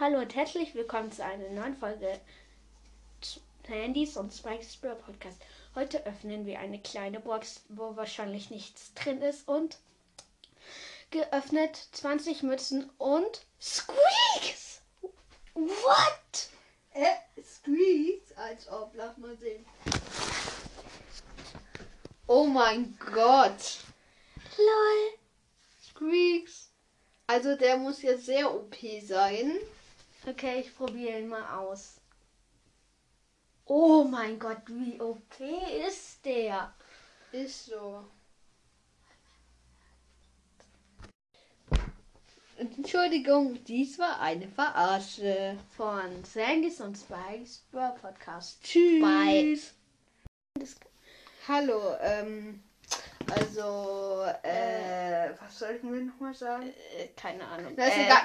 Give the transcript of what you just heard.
Hallo und herzlich willkommen zu einer neuen Folge Handys und Spikes Brawl Podcast. Heute öffnen wir eine kleine Box, wo wahrscheinlich nichts drin ist und geöffnet 20 Mützen und Squeaks! What? Äh, Squeaks? Als ob, lass mal sehen. Oh mein Gott. Lol. Squeaks. Also der muss ja sehr OP sein. Okay, ich probiere ihn mal aus. Oh mein Gott, wie OP ist der? Ist so. Entschuldigung, dies war eine Verarsche. Von Sangis und Spikes Brawl Podcast. Tschüss. Bye. Hallo, ähm, also, äh, was sollten wir nochmal sagen? Äh, keine Ahnung.